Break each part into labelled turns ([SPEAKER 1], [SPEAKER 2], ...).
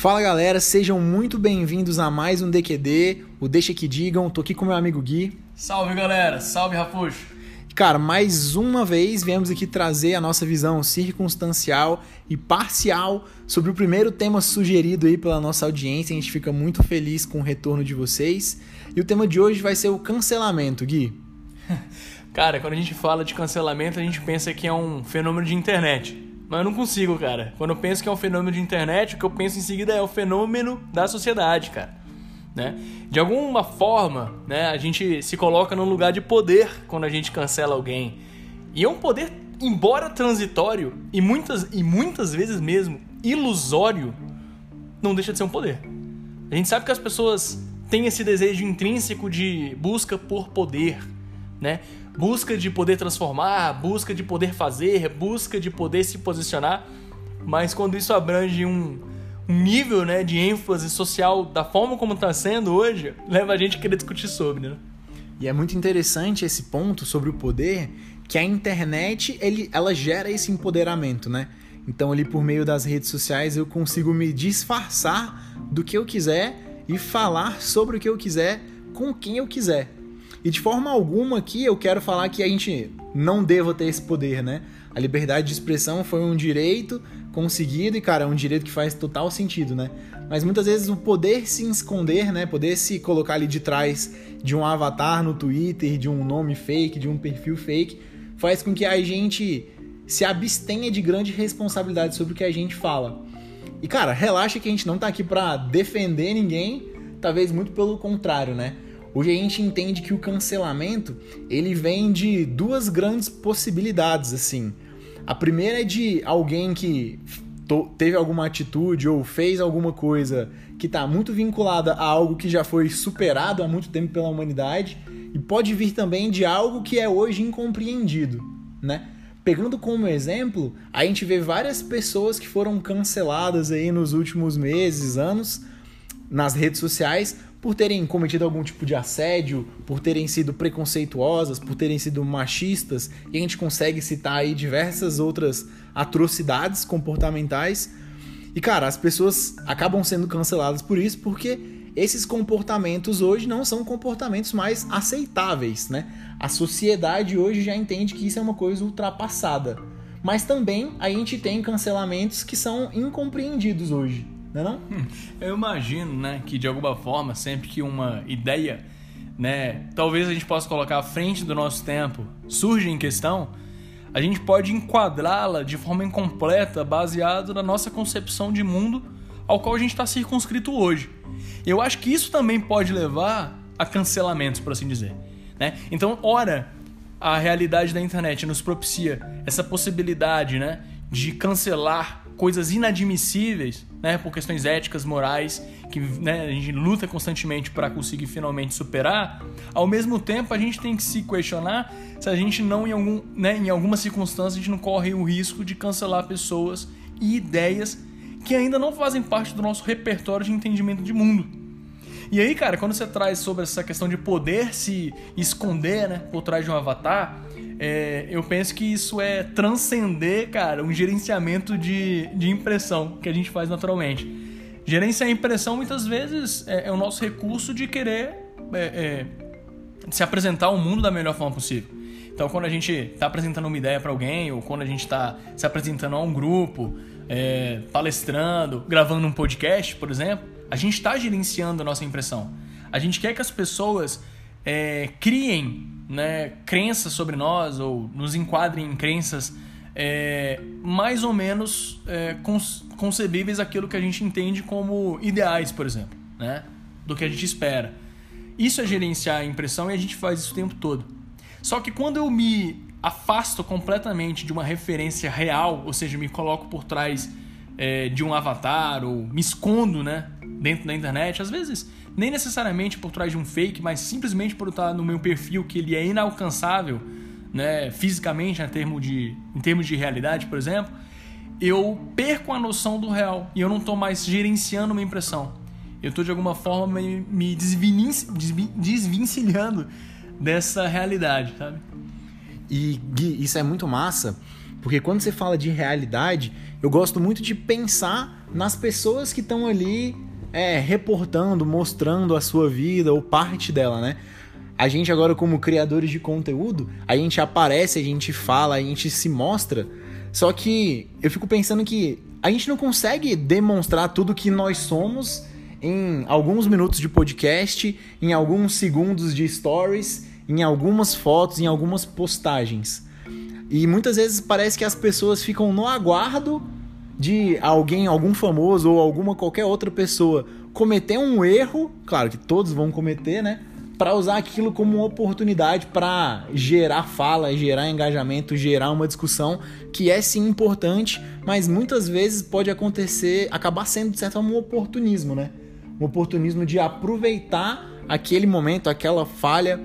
[SPEAKER 1] Fala galera, sejam muito bem-vindos a mais um DQD, o Deixa Que Digam. Tô aqui com meu amigo Gui.
[SPEAKER 2] Salve galera, salve Rafuxo.
[SPEAKER 1] Cara, mais uma vez viemos aqui trazer a nossa visão circunstancial e parcial sobre o primeiro tema sugerido aí pela nossa audiência. A gente fica muito feliz com o retorno de vocês. E o tema de hoje vai ser o cancelamento, Gui.
[SPEAKER 2] Cara, quando a gente fala de cancelamento, a gente pensa que é um fenômeno de internet. Mas eu não consigo, cara. Quando eu penso que é um fenômeno de internet, o que eu penso em seguida é o fenômeno da sociedade, cara. Né? De alguma forma, né, a gente se coloca num lugar de poder quando a gente cancela alguém. E é um poder, embora transitório e muitas, e muitas vezes mesmo ilusório, não deixa de ser um poder. A gente sabe que as pessoas têm esse desejo intrínseco de busca por poder, né? Busca de poder transformar, busca de poder fazer, busca de poder se posicionar, mas quando isso abrange um, um nível né, de ênfase social da forma como está sendo hoje, leva a gente a querer discutir sobre, né?
[SPEAKER 1] E é muito interessante esse ponto sobre o poder, que a internet ele, ela gera esse empoderamento, né? Então ali por meio das redes sociais eu consigo me disfarçar do que eu quiser e falar sobre o que eu quiser com quem eu quiser. E de forma alguma aqui eu quero falar que a gente não deva ter esse poder, né? A liberdade de expressão foi um direito conseguido e, cara, é um direito que faz total sentido, né? Mas muitas vezes o poder se esconder, né? Poder se colocar ali de trás de um avatar no Twitter, de um nome fake, de um perfil fake, faz com que a gente se abstenha de grande responsabilidade sobre o que a gente fala. E, cara, relaxa que a gente não tá aqui pra defender ninguém, talvez muito pelo contrário, né? Hoje a gente entende que o cancelamento ele vem de duas grandes possibilidades assim. A primeira é de alguém que teve alguma atitude ou fez alguma coisa que está muito vinculada a algo que já foi superado há muito tempo pela humanidade e pode vir também de algo que é hoje incompreendido, né? Pegando como exemplo, a gente vê várias pessoas que foram canceladas aí nos últimos meses, anos, nas redes sociais por terem cometido algum tipo de assédio, por terem sido preconceituosas, por terem sido machistas, e a gente consegue citar aí diversas outras atrocidades comportamentais. E cara, as pessoas acabam sendo canceladas por isso porque esses comportamentos hoje não são comportamentos mais aceitáveis, né? A sociedade hoje já entende que isso é uma coisa ultrapassada. Mas também a gente tem cancelamentos que são incompreendidos hoje. Não é não? Hum,
[SPEAKER 2] eu imagino, né, que de alguma forma, sempre que uma ideia, né, talvez a gente possa colocar à frente do nosso tempo, surge em questão, a gente pode enquadrá-la de forma incompleta, baseado na nossa concepção de mundo ao qual a gente está circunscrito hoje. Eu acho que isso também pode levar a cancelamentos, por assim dizer. Né? Então, ora, a realidade da internet nos propicia essa possibilidade né, de cancelar coisas inadmissíveis, né, por questões éticas, morais, que né, a gente luta constantemente para conseguir finalmente superar, ao mesmo tempo a gente tem que se questionar se a gente não, em, algum, né, em alguma circunstância, a gente não corre o risco de cancelar pessoas e ideias que ainda não fazem parte do nosso repertório de entendimento de mundo. E aí, cara, quando você traz sobre essa questão de poder se esconder né, por trás de um avatar, é, eu penso que isso é transcender, cara, um gerenciamento de, de impressão que a gente faz naturalmente. Gerenciar a impressão muitas vezes é, é o nosso recurso de querer é, é se apresentar ao mundo da melhor forma possível. Então, quando a gente está apresentando uma ideia para alguém, ou quando a gente está se apresentando a um grupo, é, palestrando, gravando um podcast, por exemplo, a gente está gerenciando a nossa impressão. A gente quer que as pessoas é, criem né, crenças sobre nós ou nos enquadrem em crenças é, mais ou menos é, concebíveis aquilo que a gente entende como ideais, por exemplo, né, do que a gente espera. Isso é gerenciar a impressão e a gente faz isso o tempo todo. Só que quando eu me afasto completamente de uma referência real, ou seja, me coloco por trás é, de um avatar ou me escondo né, dentro da internet, às vezes nem necessariamente por trás de um fake, mas simplesmente por estar no meu perfil que ele é inalcançável, né, fisicamente, em termos de, em termos de realidade, por exemplo, eu perco a noção do real e eu não estou mais gerenciando uma impressão. Eu estou de alguma forma me, me desvencilhando dessa realidade, sabe?
[SPEAKER 1] E Gui, isso é muito massa, porque quando você fala de realidade, eu gosto muito de pensar nas pessoas que estão ali é, reportando, mostrando a sua vida ou parte dela, né? A gente agora como criadores de conteúdo, a gente aparece, a gente fala, a gente se mostra. Só que eu fico pensando que a gente não consegue demonstrar tudo que nós somos em alguns minutos de podcast, em alguns segundos de stories, em algumas fotos, em algumas postagens. E muitas vezes parece que as pessoas ficam no aguardo de alguém, algum famoso ou alguma qualquer outra pessoa cometer um erro, claro que todos vão cometer, né? Para usar aquilo como uma oportunidade para gerar fala, gerar engajamento, gerar uma discussão que é sim importante, mas muitas vezes pode acontecer, acabar sendo de certa forma um oportunismo, né? Um oportunismo de aproveitar aquele momento, aquela falha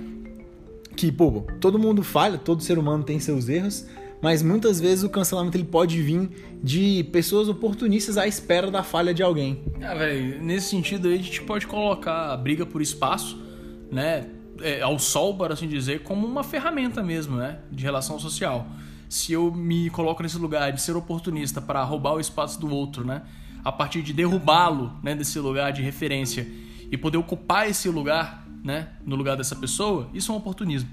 [SPEAKER 1] que, pô, todo mundo falha, todo ser humano tem seus erros, mas muitas vezes o cancelamento ele pode vir de pessoas oportunistas à espera da falha de alguém.
[SPEAKER 2] Ah, velho, nesse sentido aí a gente pode colocar a briga por espaço, né, é, ao sol, para assim dizer, como uma ferramenta mesmo, né, de relação social. Se eu me coloco nesse lugar de ser oportunista para roubar o espaço do outro, né, a partir de derrubá-lo, né, desse lugar de referência e poder ocupar esse lugar, né, no lugar dessa pessoa, isso é um oportunismo.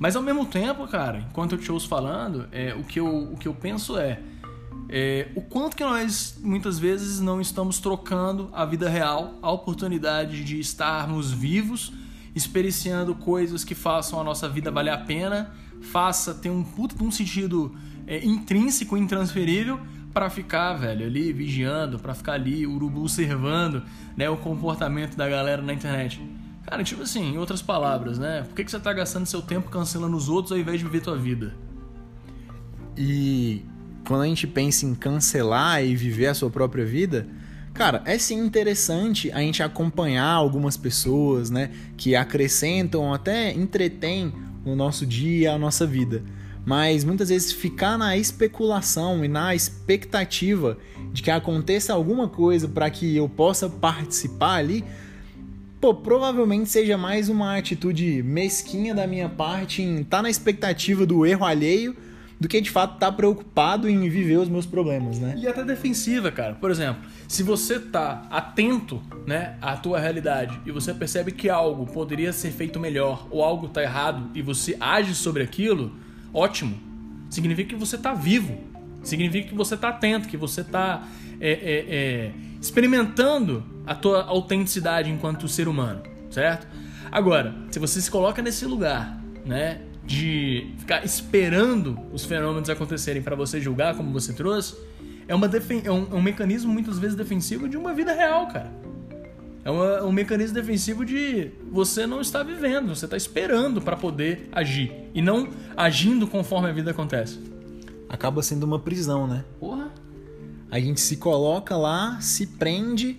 [SPEAKER 2] Mas ao mesmo tempo, cara, enquanto eu te ouço falando, é, o, que eu, o que eu penso é, é o quanto que nós muitas vezes não estamos trocando a vida real, a oportunidade de estarmos vivos, experienciando coisas que façam a nossa vida valer a pena, faça ter um puto um sentido é, intrínseco, intransferível, para ficar, velho, ali vigiando, para ficar ali urubu observando, né, o comportamento da galera na internet. Cara, tipo assim, em outras palavras, né? Por que, que você tá gastando seu tempo cancelando os outros ao invés de viver tua vida?
[SPEAKER 1] E quando a gente pensa em cancelar e viver a sua própria vida, cara, é sim interessante a gente acompanhar algumas pessoas, né? Que acrescentam, até entretêm o nosso dia, a nossa vida. Mas muitas vezes ficar na especulação e na expectativa de que aconteça alguma coisa para que eu possa participar ali pô, provavelmente seja mais uma atitude mesquinha da minha parte em estar tá na expectativa do erro alheio do que de fato estar tá preocupado em viver os meus problemas, né?
[SPEAKER 2] E até defensiva, cara. Por exemplo, se você tá atento, né, à tua realidade e você percebe que algo poderia ser feito melhor ou algo tá errado e você age sobre aquilo, ótimo. Significa que você tá vivo. Significa que você tá atento, que você tá é, é, é, experimentando a tua autenticidade enquanto ser humano, certo? Agora, se você se coloca nesse lugar, né, de ficar esperando os fenômenos acontecerem para você julgar como você trouxe, é, uma é um, é um, mecanismo muitas vezes defensivo de uma vida real, cara. É uma, um mecanismo defensivo de você não está vivendo, você está esperando para poder agir e não agindo conforme a vida acontece.
[SPEAKER 1] Acaba sendo uma prisão, né?
[SPEAKER 2] Porra.
[SPEAKER 1] A gente se coloca lá, se prende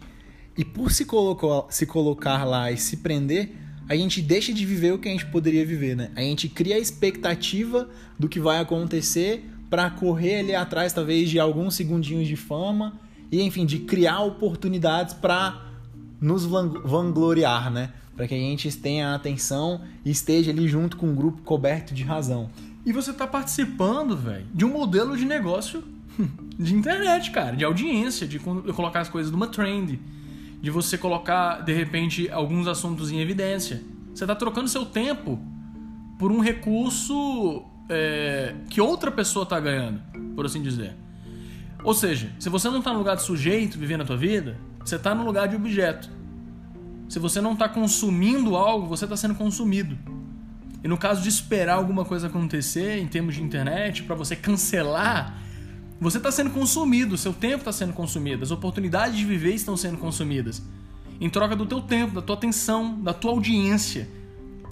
[SPEAKER 1] e por se, colocou, se colocar lá e se prender, a gente deixa de viver o que a gente poderia viver, né? A gente cria a expectativa do que vai acontecer para correr ali atrás, talvez, de alguns segundinhos de fama e, enfim, de criar oportunidades para nos vangloriar, né? Para que a gente tenha atenção e esteja ali junto com um grupo coberto de razão.
[SPEAKER 2] E você tá participando, velho, de um modelo de negócio de internet, cara, de audiência, de colocar as coisas numa trend, de você colocar, de repente, alguns assuntos em evidência. Você está trocando seu tempo por um recurso é, que outra pessoa está ganhando, por assim dizer. Ou seja, se você não está no lugar de sujeito vivendo a tua vida, você está no lugar de objeto. Se você não está consumindo algo, você está sendo consumido. E no caso de esperar alguma coisa acontecer em termos de internet, para você cancelar você está sendo consumido, seu tempo está sendo consumido, as oportunidades de viver estão sendo consumidas. Em troca do teu tempo, da tua atenção, da tua audiência,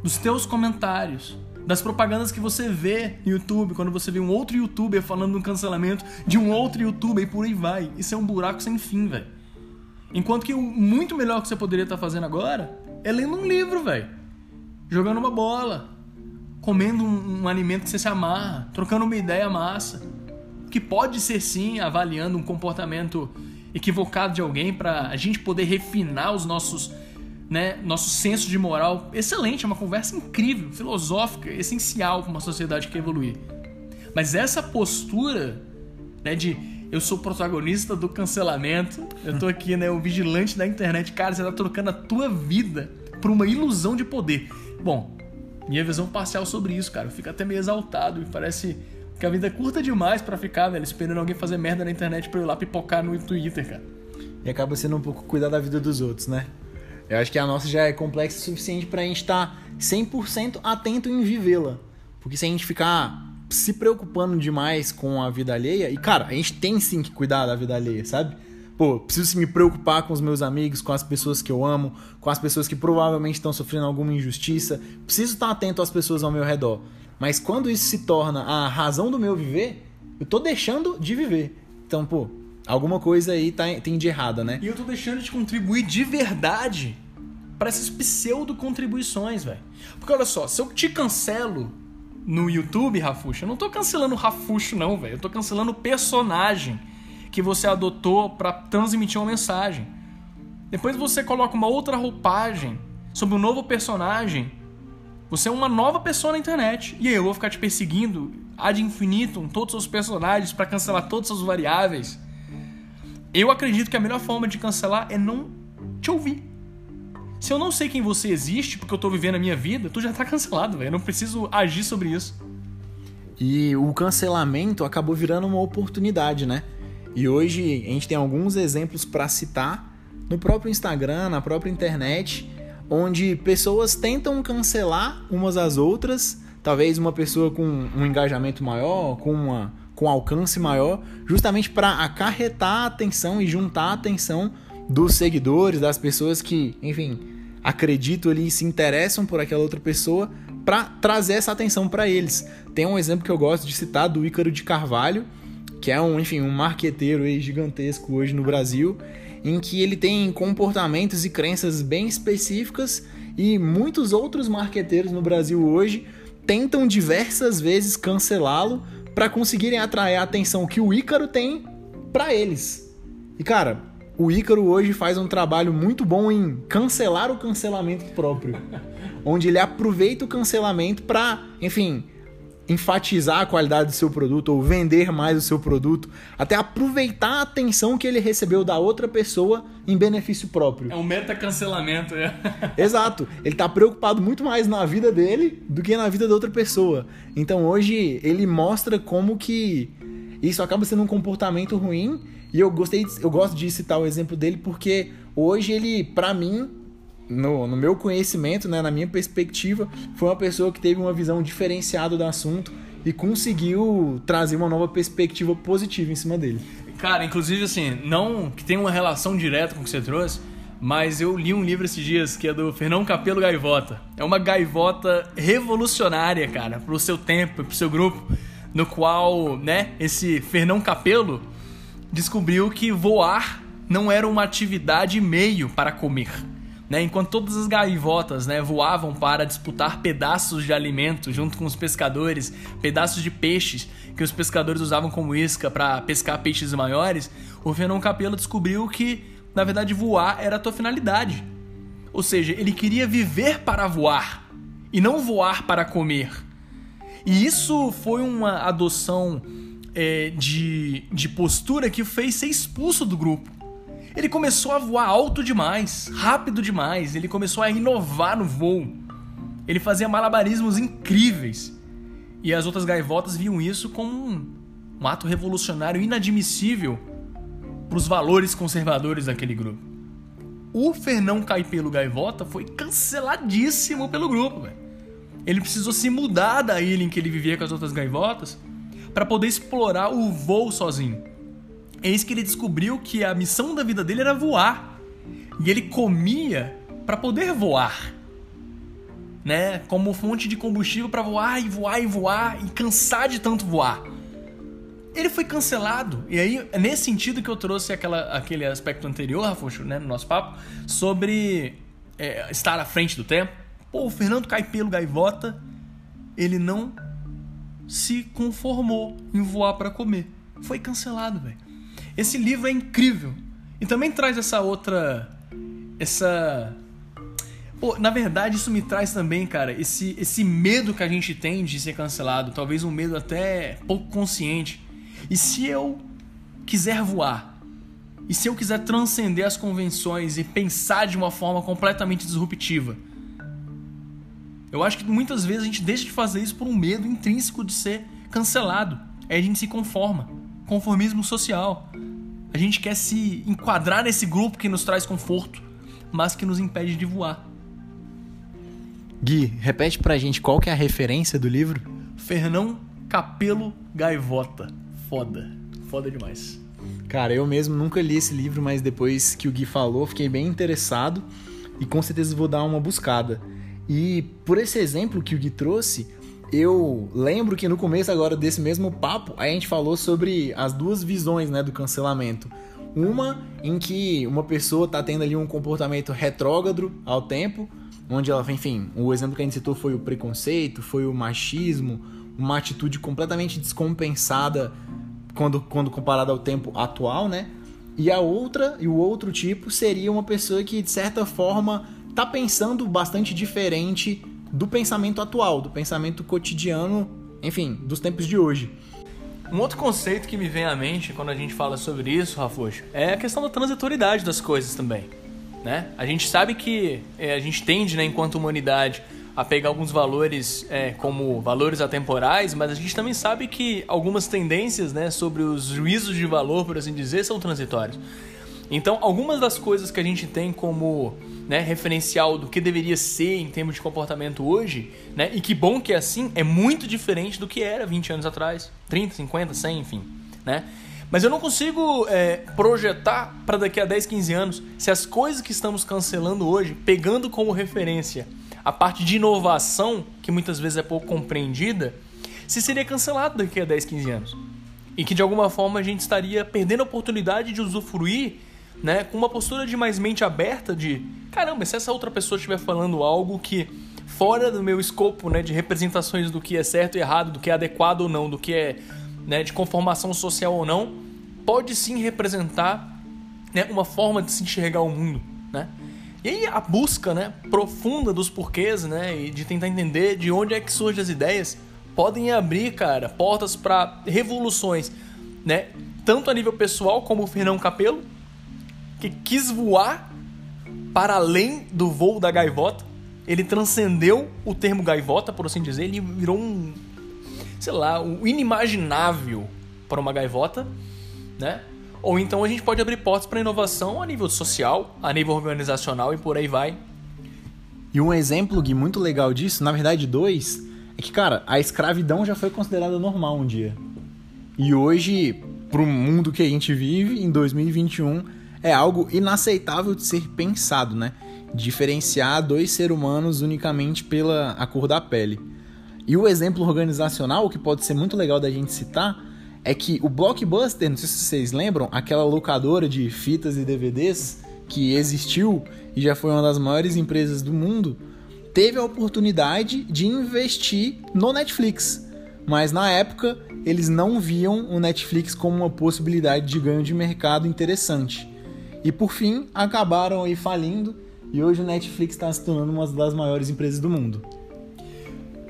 [SPEAKER 2] dos teus comentários, das propagandas que você vê no YouTube, quando você vê um outro youtuber falando um cancelamento de um outro youtuber e por aí vai. Isso é um buraco sem fim, velho. Enquanto que o muito melhor que você poderia estar tá fazendo agora é lendo um livro, velho. Jogando uma bola, comendo um, um alimento que você se amarra, trocando uma ideia massa que pode ser sim avaliando um comportamento equivocado de alguém para a gente poder refinar os nossos né, nosso senso de moral excelente, é uma conversa incrível, filosófica, essencial para uma sociedade que evoluir. Mas essa postura né, de eu sou protagonista do cancelamento, eu tô aqui, né, o vigilante da internet, cara, você tá trocando a tua vida por uma ilusão de poder. Bom, minha visão parcial sobre isso, cara, eu fico até meio exaltado e parece que a vida é curta demais para ficar, velho, esperando alguém fazer merda na internet pra eu ir lá pipocar no Twitter, cara.
[SPEAKER 1] E acaba sendo um pouco cuidar da vida dos outros, né? Eu acho que a nossa já é complexa o suficiente pra gente estar tá 100% atento em vivê-la. Porque se a gente ficar se preocupando demais com a vida alheia, e cara, a gente tem sim que cuidar da vida alheia, sabe? Pô, preciso me preocupar com os meus amigos, com as pessoas que eu amo, com as pessoas que provavelmente estão sofrendo alguma injustiça. Preciso estar atento às pessoas ao meu redor. Mas quando isso se torna a razão do meu viver, eu tô deixando de viver. Então, pô, alguma coisa aí tá, tem de errada, né?
[SPEAKER 2] E eu tô deixando de contribuir de verdade para essas pseudo contribuições, velho. Porque olha só, se eu te cancelo no YouTube, Rafuxo, eu não tô cancelando o Rafuxo não, velho. Eu tô cancelando o personagem que você adotou para transmitir uma mensagem. Depois você coloca uma outra roupagem sobre um novo personagem. Você é uma nova pessoa na internet. E eu vou ficar te perseguindo ad infinitum todos os personagens para cancelar todas as variáveis. Eu acredito que a melhor forma de cancelar é não te ouvir. Se eu não sei quem você existe, porque eu tô vivendo a minha vida, tu já tá cancelado, velho. Eu não preciso agir sobre isso.
[SPEAKER 1] E o cancelamento acabou virando uma oportunidade, né? E hoje a gente tem alguns exemplos para citar no próprio Instagram, na própria internet, onde pessoas tentam cancelar umas às outras, talvez uma pessoa com um engajamento maior, com uma com alcance maior, justamente para acarretar a atenção e juntar a atenção dos seguidores, das pessoas que, enfim, acreditam ali se interessam por aquela outra pessoa para trazer essa atenção para eles. Tem um exemplo que eu gosto de citar do Ícaro de Carvalho, que é um, enfim, um marqueteiro gigantesco hoje no Brasil, em que ele tem comportamentos e crenças bem específicas e muitos outros marqueteiros no Brasil hoje tentam diversas vezes cancelá-lo para conseguirem atrair a atenção que o Ícaro tem para eles. E cara, o Ícaro hoje faz um trabalho muito bom em cancelar o cancelamento próprio, onde ele aproveita o cancelamento para, enfim, enfatizar a qualidade do seu produto ou vender mais o seu produto, até aproveitar a atenção que ele recebeu da outra pessoa em benefício próprio.
[SPEAKER 2] É um meta cancelamento, é.
[SPEAKER 1] Exato. Ele está preocupado muito mais na vida dele do que na vida da outra pessoa. Então hoje ele mostra como que isso acaba sendo um comportamento ruim e eu gostei, eu gosto de citar o exemplo dele porque hoje ele, para mim, no, no meu conhecimento, né, na minha perspectiva, foi uma pessoa que teve uma visão diferenciada do assunto e conseguiu trazer uma nova perspectiva positiva em cima dele.
[SPEAKER 2] Cara, inclusive assim, não que tem uma relação direta com o que você trouxe, mas eu li um livro esses dias que é do Fernão Capelo Gaivota. É uma gaivota revolucionária, cara, pro seu tempo, pro seu grupo, no qual, né, esse Fernão Capelo descobriu que voar não era uma atividade meio para comer né? Enquanto todas as gaivotas né, voavam para disputar pedaços de alimento junto com os pescadores, pedaços de peixes que os pescadores usavam como isca para pescar peixes maiores, o Fernão Capello descobriu que, na verdade, voar era a tua finalidade. Ou seja, ele queria viver para voar e não voar para comer. E isso foi uma adoção é, de, de postura que o fez ser expulso do grupo. Ele começou a voar alto demais, rápido demais, ele começou a inovar no voo. Ele fazia malabarismos incríveis. E as outras gaivotas viam isso como um, um ato revolucionário inadmissível para os valores conservadores daquele grupo. O Fernão Caipelo Gaivota foi canceladíssimo pelo grupo. Véio. Ele precisou se mudar da ilha em que ele vivia com as outras gaivotas para poder explorar o voo sozinho. Eis que ele descobriu que a missão da vida dele era voar. E ele comia para poder voar. Né? Como fonte de combustível para voar e voar e voar e cansar de tanto voar. Ele foi cancelado. E aí, é nesse sentido que eu trouxe aquela, aquele aspecto anterior, Rafuxo, né, no nosso papo, sobre é, estar à frente do tempo. Pô, o Fernando Caipelo Gaivota, ele não se conformou em voar para comer. Foi cancelado, velho. Esse livro é incrível. E também traz essa outra. Essa. Pô, na verdade, isso me traz também, cara, esse, esse medo que a gente tem de ser cancelado, talvez um medo até pouco consciente. E se eu quiser voar? E se eu quiser transcender as convenções e pensar de uma forma completamente disruptiva? Eu acho que muitas vezes a gente deixa de fazer isso por um medo intrínseco de ser cancelado. Aí a gente se conforma. Conformismo social. A gente quer se enquadrar nesse grupo que nos traz conforto, mas que nos impede de voar.
[SPEAKER 1] Gui, repete pra gente qual que é a referência do livro?
[SPEAKER 2] Fernão Capelo Gaivota. Foda. Foda demais.
[SPEAKER 1] Cara, eu mesmo nunca li esse livro, mas depois que o Gui falou, fiquei bem interessado e com certeza vou dar uma buscada. E por esse exemplo que o Gui trouxe, eu lembro que no começo agora desse mesmo papo, a gente falou sobre as duas visões, né, do cancelamento. Uma em que uma pessoa tá tendo ali um comportamento retrógrado ao tempo, onde ela, enfim, o exemplo que a gente citou foi o preconceito, foi o machismo, uma atitude completamente descompensada quando, quando comparada ao tempo atual, né? E a outra, e o outro tipo seria uma pessoa que de certa forma tá pensando bastante diferente do pensamento atual, do pensamento cotidiano, enfim, dos tempos de hoje.
[SPEAKER 2] Um outro conceito que me vem à mente quando a gente fala sobre isso, Rafuxo, é a questão da transitoriedade das coisas também. Né? A gente sabe que é, a gente tende, né, enquanto humanidade, a pegar alguns valores é, como valores atemporais, mas a gente também sabe que algumas tendências né, sobre os juízos de valor, por assim dizer, são transitórios. Então, algumas das coisas que a gente tem como né, referencial do que deveria ser em termos de comportamento hoje, né, e que bom que é assim, é muito diferente do que era 20 anos atrás, 30, 50, 100, enfim. Né? Mas eu não consigo é, projetar para daqui a 10, 15 anos se as coisas que estamos cancelando hoje, pegando como referência a parte de inovação, que muitas vezes é pouco compreendida, se seria cancelado daqui a 10, 15 anos. E que de alguma forma a gente estaria perdendo a oportunidade de usufruir né, com uma postura de mais mente aberta de caramba, se essa outra pessoa estiver falando algo que fora do meu escopo, né, de representações do que é certo e errado, do que é adequado ou não, do que é, né, de conformação social ou não, pode sim representar, né, uma forma de se enxergar o mundo, né? E aí a busca, né, profunda dos porquês, né, e de tentar entender de onde é que surgem as ideias, podem abrir, cara, portas para revoluções, né? Tanto a nível pessoal como o Fernão Capelo, que quis voar para além do voo da gaivota. Ele transcendeu o termo gaivota, por assim dizer, ele virou um, sei lá, um inimaginável para uma gaivota, né? Ou então a gente pode abrir portas para inovação a nível social, a nível organizacional e por aí vai.
[SPEAKER 1] E um exemplo, Gui, muito legal disso, na verdade dois, é que, cara, a escravidão já foi considerada normal um dia. E hoje, pro mundo que a gente vive, em 2021, é algo inaceitável de ser pensado, né? Diferenciar dois seres humanos unicamente pela a cor da pele. E o exemplo organizacional, que pode ser muito legal da gente citar, é que o Blockbuster, não sei se vocês lembram, aquela locadora de fitas e DVDs que existiu e já foi uma das maiores empresas do mundo, teve a oportunidade de investir no Netflix. Mas na época eles não viam o Netflix como uma possibilidade de ganho de mercado interessante. E por fim, acabaram aí falindo e hoje o Netflix está se tornando uma das maiores empresas do mundo.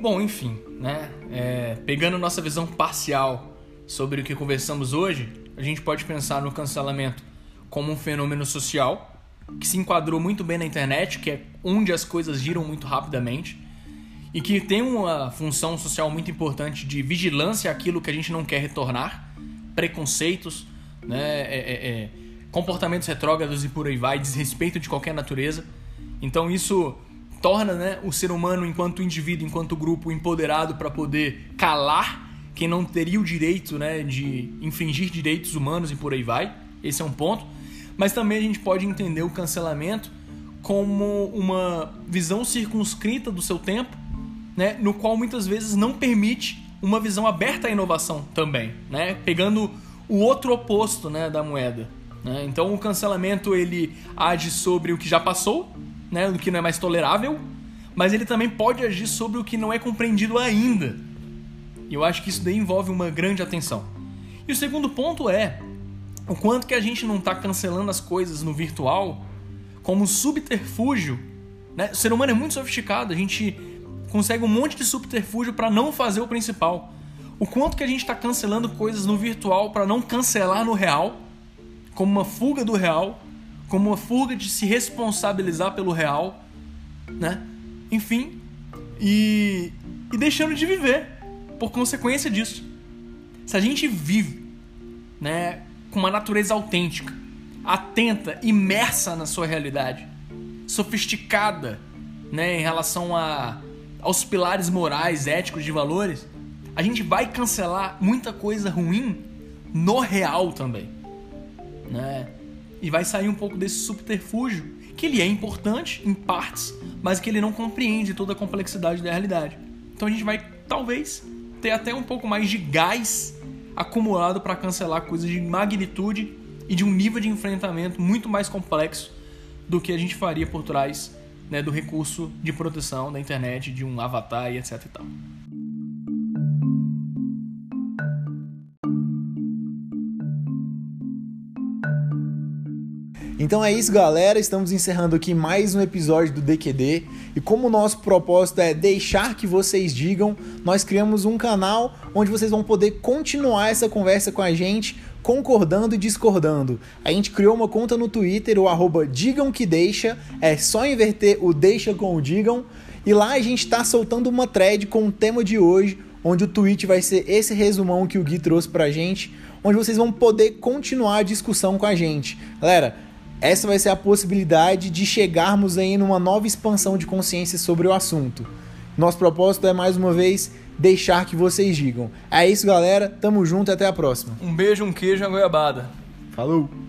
[SPEAKER 2] Bom, enfim, né? É, pegando nossa visão parcial sobre o que conversamos hoje, a gente pode pensar no cancelamento como um fenômeno social que se enquadrou muito bem na internet, que é onde as coisas giram muito rapidamente e que tem uma função social muito importante de vigilância àquilo que a gente não quer retornar, preconceitos, né? É, é, é comportamentos retrógrados e por aí vai, desrespeito de qualquer natureza. Então isso torna né, o ser humano, enquanto indivíduo, enquanto grupo, empoderado para poder calar quem não teria o direito né, de infringir direitos humanos e por aí vai. Esse é um ponto. Mas também a gente pode entender o cancelamento como uma visão circunscrita do seu tempo, né, no qual muitas vezes não permite uma visão aberta à inovação também, né, pegando o outro oposto né, da moeda. Né? Então o cancelamento ele age sobre o que já passou, né? o que não é mais tolerável, mas ele também pode agir sobre o que não é compreendido ainda. E eu acho que isso daí envolve uma grande atenção. E o segundo ponto é o quanto que a gente não está cancelando as coisas no virtual como subterfúgio Né? O ser humano é muito sofisticado, a gente consegue um monte de subterfúgio para não fazer o principal. O quanto que a gente está cancelando coisas no virtual para não cancelar no real, como uma fuga do real, como uma fuga de se responsabilizar pelo real, né? Enfim, e, e deixando de viver por consequência disso. Se a gente vive, né, com uma natureza autêntica, atenta, imersa na sua realidade, sofisticada, né, em relação a, aos pilares morais, éticos, de valores, a gente vai cancelar muita coisa ruim no real também, né? E vai sair um pouco desse subterfúgio, que ele é importante em partes, mas que ele não compreende toda a complexidade da realidade. Então a gente vai talvez ter até um pouco mais de gás acumulado para cancelar coisas de magnitude e de um nível de enfrentamento muito mais complexo do que a gente faria por trás né, do recurso de proteção da internet, de um avatar e etc e tal.
[SPEAKER 1] Então é isso, galera. Estamos encerrando aqui mais um episódio do DQD. E como o nosso propósito é deixar que vocês digam, nós criamos um canal onde vocês vão poder continuar essa conversa com a gente, concordando e discordando. A gente criou uma conta no Twitter, o arroba digam que deixa. É só inverter o deixa com o digam. E lá a gente está soltando uma thread com o tema de hoje, onde o tweet vai ser esse resumão que o Gui trouxe pra gente, onde vocês vão poder continuar a discussão com a gente. Galera, essa vai ser a possibilidade de chegarmos aí numa nova expansão de consciência sobre o assunto. Nosso propósito é mais uma vez deixar que vocês digam. É isso, galera. Tamo junto e até a próxima.
[SPEAKER 2] Um beijo, um queijo e uma goiabada.
[SPEAKER 1] Falou!